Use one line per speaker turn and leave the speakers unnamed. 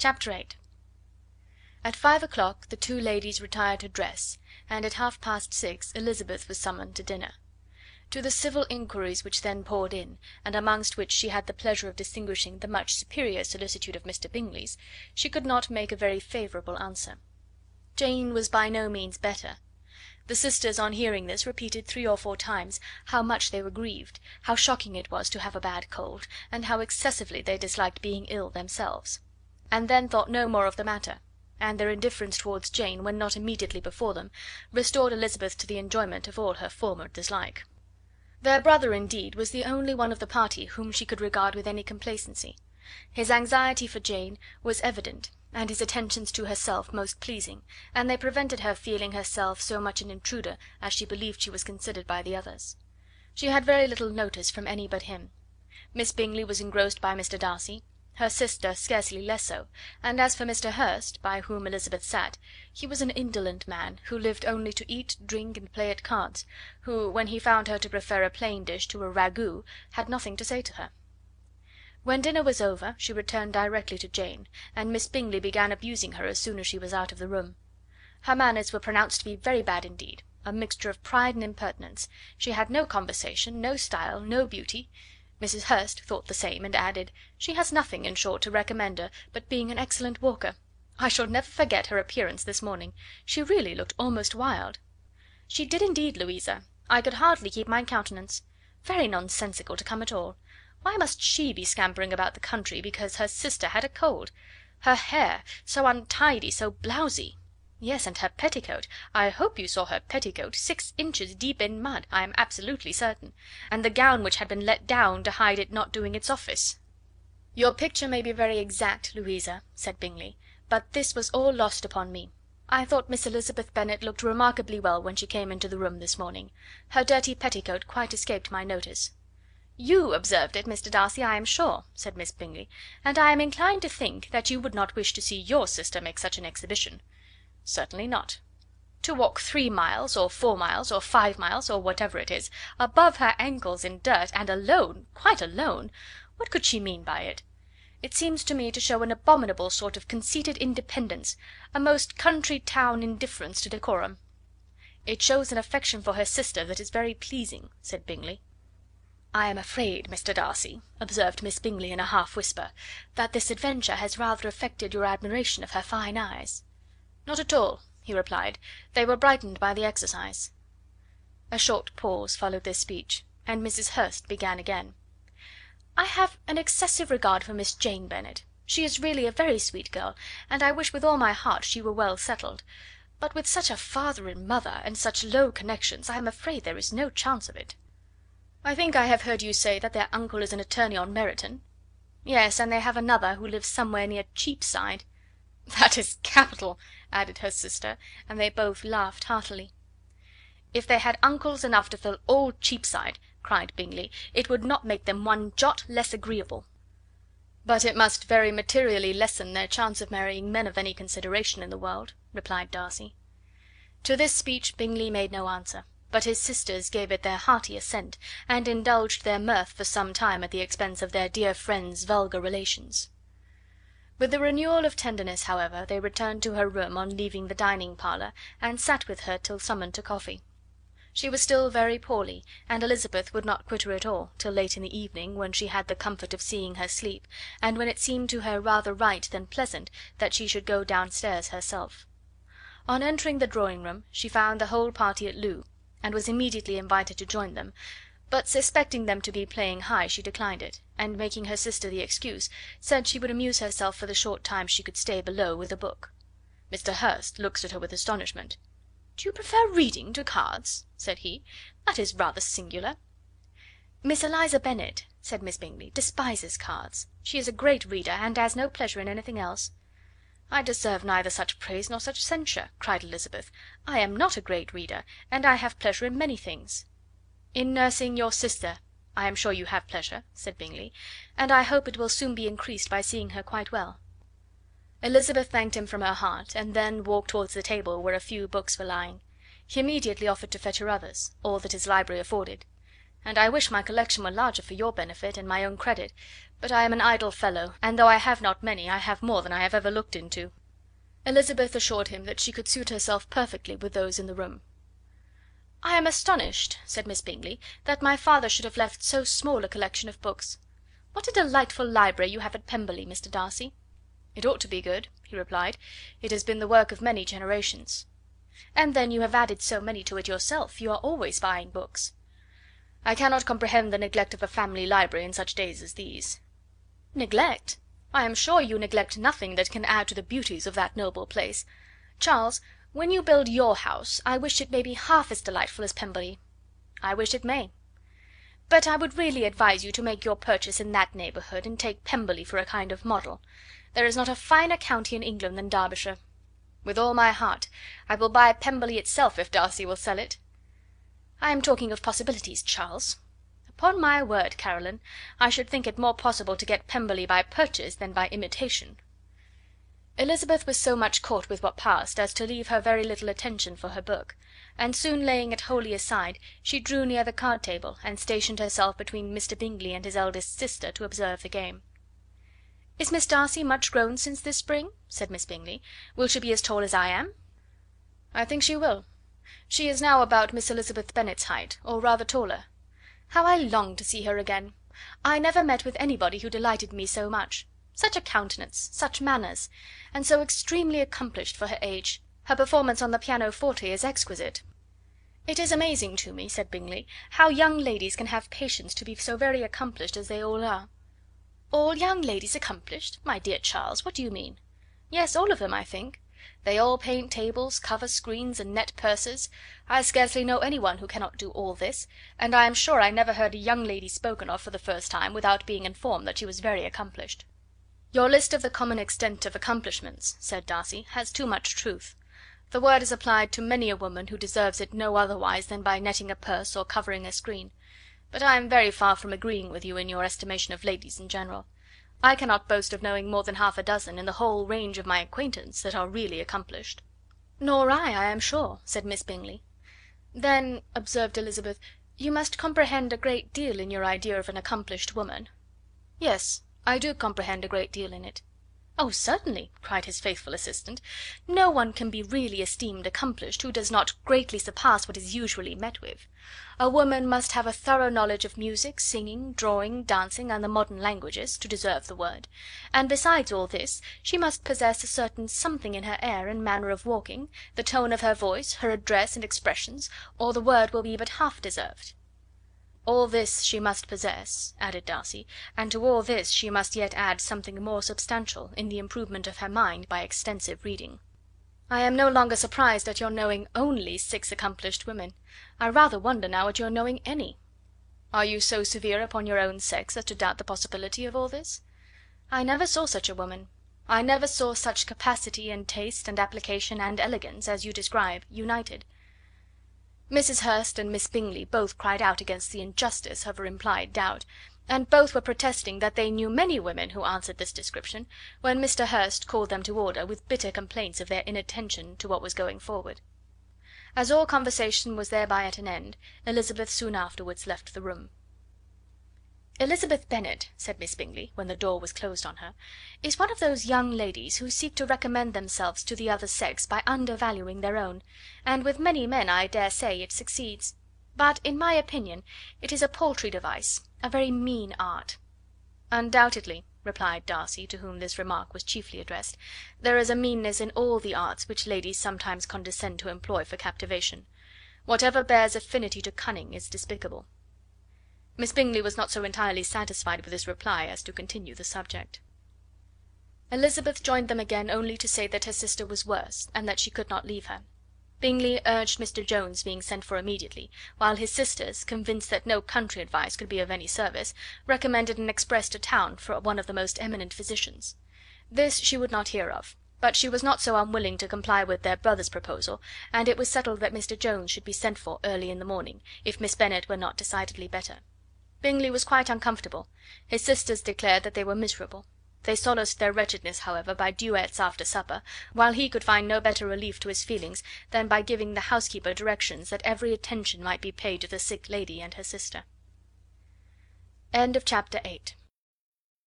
Chapter VIII At five o'clock the two ladies retired to dress, and at half past six Elizabeth was summoned to dinner. To the civil inquiries which then poured in, and amongst which she had the pleasure of distinguishing the much superior solicitude of Mr. Bingley's, she could not make a very favourable answer. Jane was by no means better. The sisters on hearing this repeated three or four times how much they were grieved, how shocking it was to have a bad cold, and how excessively they disliked being ill themselves and then thought no more of the matter; and their indifference towards Jane, when not immediately before them, restored Elizabeth to the enjoyment of all her former dislike. Their brother, indeed, was the only one of the party whom she could regard with any complacency. His anxiety for Jane was evident, and his attentions to herself most pleasing, and they prevented her feeling herself so much an intruder as she believed she was considered by the others. She had very little notice from any but him. Miss Bingley was engrossed by Mr. Darcy her sister scarcely less so, and as for Mr. Hurst, by whom Elizabeth sat, he was an indolent man, who lived only to eat, drink, and play at cards, who, when he found her to prefer a plain dish to a ragout, had nothing to say to her. When dinner was over she returned directly to Jane, and Miss Bingley began abusing her as soon as she was out of the room. Her manners were pronounced to be very bad indeed, a mixture of pride and impertinence; she had no conversation, no style, no beauty. Mrs. Hurst thought the same, and added, "She has nothing, in short, to recommend her but being an excellent walker. I shall never forget her appearance this morning. She really looked almost wild." "She did indeed, Louisa. I could hardly keep my countenance. Very nonsensical to come at all. Why must she be scampering about the country because her sister had a cold? Her hair so untidy, so blowsy! "Yes, and her petticoat I hope you saw her petticoat six inches deep in mud, I am absolutely certain; and the gown which had been let down to hide it not doing its office."
"Your picture may be very exact, Louisa," said Bingley, "but this was all lost upon me. I thought Miss Elizabeth Bennet looked remarkably well when she came into the room this morning. Her dirty petticoat quite escaped my notice."
"You observed it, Mr. Darcy, I am sure," said Miss Bingley, "and I am inclined to think that you would not wish to see your sister make such an exhibition. Certainly not. To walk three miles, or four miles, or five miles, or whatever it is, above her ankles in dirt, and alone quite alone! What could she mean by it? It seems to me to show an abominable sort of conceited independence, a most country town indifference to decorum."
"It shows an affection for her sister that is very pleasing," said Bingley.
"I am afraid, Mr. Darcy," observed Miss Bingley in a half whisper, "that this adventure has rather affected your admiration of her fine eyes."
"Not at all," he replied; "they were brightened by the exercise."
A short pause followed this speech, and Mrs. Hurst began again: "I have an excessive regard for Miss Jane Bennet. She is really a very sweet girl, and I wish with all my heart she were well settled; but with such a father and mother, and such low connections, I am afraid there is no chance of it."
"I think I have heard you say that their uncle is an attorney on Meryton?"
"Yes, and they have another who lives somewhere near Cheapside. "That is capital!" added her sister, and they both laughed heartily.
"If they had uncles enough to fill all Cheapside," cried Bingley, "it would not make them one jot less agreeable."
"But it must very materially lessen their chance of marrying men of any consideration in the world," replied Darcy. To this speech Bingley made no answer, but his sisters gave it their hearty assent, and indulged their mirth for some time at the expense of their dear friend's vulgar relations. With the renewal of tenderness, however, they returned to her room on leaving the dining parlour, and sat with her till summoned to coffee. She was still very poorly, and Elizabeth would not quit her at all till late in the evening, when she had the comfort of seeing her sleep, and when it seemed to her rather right than pleasant that she should go downstairs herself. On entering the drawing room she found the whole party at Loo, and was immediately invited to join them but suspecting them to be playing high she declined it, and making her sister the excuse, said she would amuse herself for the short time she could stay below with a book. Mr. Hurst looked at her with astonishment. "Do you prefer reading to cards?" said he. "That is rather singular." "Miss Eliza Bennet," said Miss Bingley, "despises cards. She is a great reader, and has no pleasure in anything else." "I deserve neither such praise nor such censure," cried Elizabeth. "I am not a great reader, and I have pleasure in many things.
"In nursing your sister I am sure you have pleasure," said Bingley, "and I hope it will soon be increased by seeing her quite well."
Elizabeth thanked him from her heart, and then walked towards the table where a few books were lying. He immediately offered to fetch her others all that his library afforded. "And I wish my collection were larger for your benefit and my own credit; but I am an idle fellow, and though I have not many, I have more than I have ever looked into." Elizabeth assured him that she could suit herself perfectly with those in the room. "I am astonished," said Miss Bingley, "that my father should have left so small a collection of books. What a delightful library you have at Pemberley, Mr. Darcy!"
"It ought to be good," he replied; "it has been the work of many generations."
"And then you have added so many to it yourself; you are always buying books." "I cannot comprehend the neglect of a family library in such days as these." "Neglect? I am sure you neglect nothing that can add to the beauties of that noble place. Charles! When you build your house, I wish it may be half as delightful as Pemberley."
"I wish it may."
"But I would really advise you to make your purchase in that neighbourhood, and take Pemberley for a kind of model. There is not a finer county in England than Derbyshire."
"With all my heart. I will buy Pemberley itself if Darcy will sell it."
"I am talking of possibilities, Charles. Upon my word, Caroline, I should think it more possible to get Pemberley by purchase than by imitation. Elizabeth was so much caught with what passed as to leave her very little attention for her book, and soon laying it wholly aside, she drew near the card table, and stationed herself between Mr. Bingley and his eldest sister to observe the game. "Is Miss Darcy much grown since this spring?" said Miss Bingley. "Will she be as tall as I am?" "I think she will. She is now about Miss Elizabeth Bennet's height, or rather taller. How I long to see her again! I never met with anybody who delighted me so much. Such a countenance! such manners! and so extremely accomplished for her age. Her performance on the pianoforte is exquisite."
"It is amazing to me," said Bingley, "how young ladies can have patience to be so very accomplished as they all are."
"All young ladies accomplished? My dear Charles, what do you mean?" "Yes, all of them, I think. They all paint tables, cover screens, and net purses. I scarcely know any one who cannot do all this, and I am sure I never heard a young lady spoken of for the first time without being informed that she was very accomplished.
"Your list of the common extent of accomplishments," said Darcy, "has too much truth. The word is applied to many a woman who deserves it no otherwise than by netting a purse or covering a screen. But I am very far from agreeing with you in your estimation of ladies in general. I cannot boast of knowing more than half a dozen in the whole range of my acquaintance that are really accomplished."
"Nor I, I am sure," said Miss Bingley. "Then," observed Elizabeth, "you must comprehend a great deal in your idea of an accomplished woman."
"Yes. I do comprehend a great deal in it."
"Oh, certainly," cried his faithful assistant. "No one can be really esteemed accomplished who does not greatly surpass what is usually met with. A woman must have a thorough knowledge of music, singing, drawing, dancing, and the modern languages, to deserve the word; and besides all this, she must possess a certain something in her air and manner of walking, the tone of her voice, her address and expressions, or the word will be but half deserved.
All this she must possess," added Darcy, "and to all this she must yet add something more substantial, in the improvement of her mind by extensive reading. I am no longer surprised at your knowing ONLY six accomplished women. I rather wonder now at your knowing any." "Are you so severe upon your own sex as to doubt the possibility of all this?"
"I never saw such a woman. I never saw such capacity and taste and application and elegance as you describe united. Mrs. Hurst and Miss Bingley both cried out against the injustice of her implied doubt, and both were protesting that they knew many women who answered this description, when Mr. Hurst called them to order with bitter complaints of their inattention to what was going forward. As all conversation was thereby at an end, Elizabeth soon afterwards left the room. "Elizabeth Bennet," said Miss Bingley, when the door was closed on her, "is one of those young ladies who seek to recommend themselves to the other sex by undervaluing their own, and with many men I dare say it succeeds. But, in my opinion, it is a paltry device, a very mean art."
"Undoubtedly," replied Darcy, to whom this remark was chiefly addressed, "there is a meanness in all the arts which ladies sometimes condescend to employ for captivation. Whatever bears affinity to cunning is despicable.
Miss Bingley was not so entirely satisfied with this reply as to continue the subject. Elizabeth joined them again only to say that her sister was worse, and that she could not leave her. Bingley urged Mr. Jones being sent for immediately, while his sisters, convinced that no country advice could be of any service, recommended an express to town for one of the most eminent physicians. This she would not hear of, but she was not so unwilling to comply with their brother's proposal, and it was settled that Mr. Jones should be sent for early in the morning, if Miss Bennet were not decidedly better. Bingley was quite uncomfortable; his sisters declared that they were miserable. They solaced their wretchedness, however, by duets after supper, while he could find no better relief to his feelings than by giving the housekeeper directions that every attention might be paid to the sick lady and her sister. Chapter eight.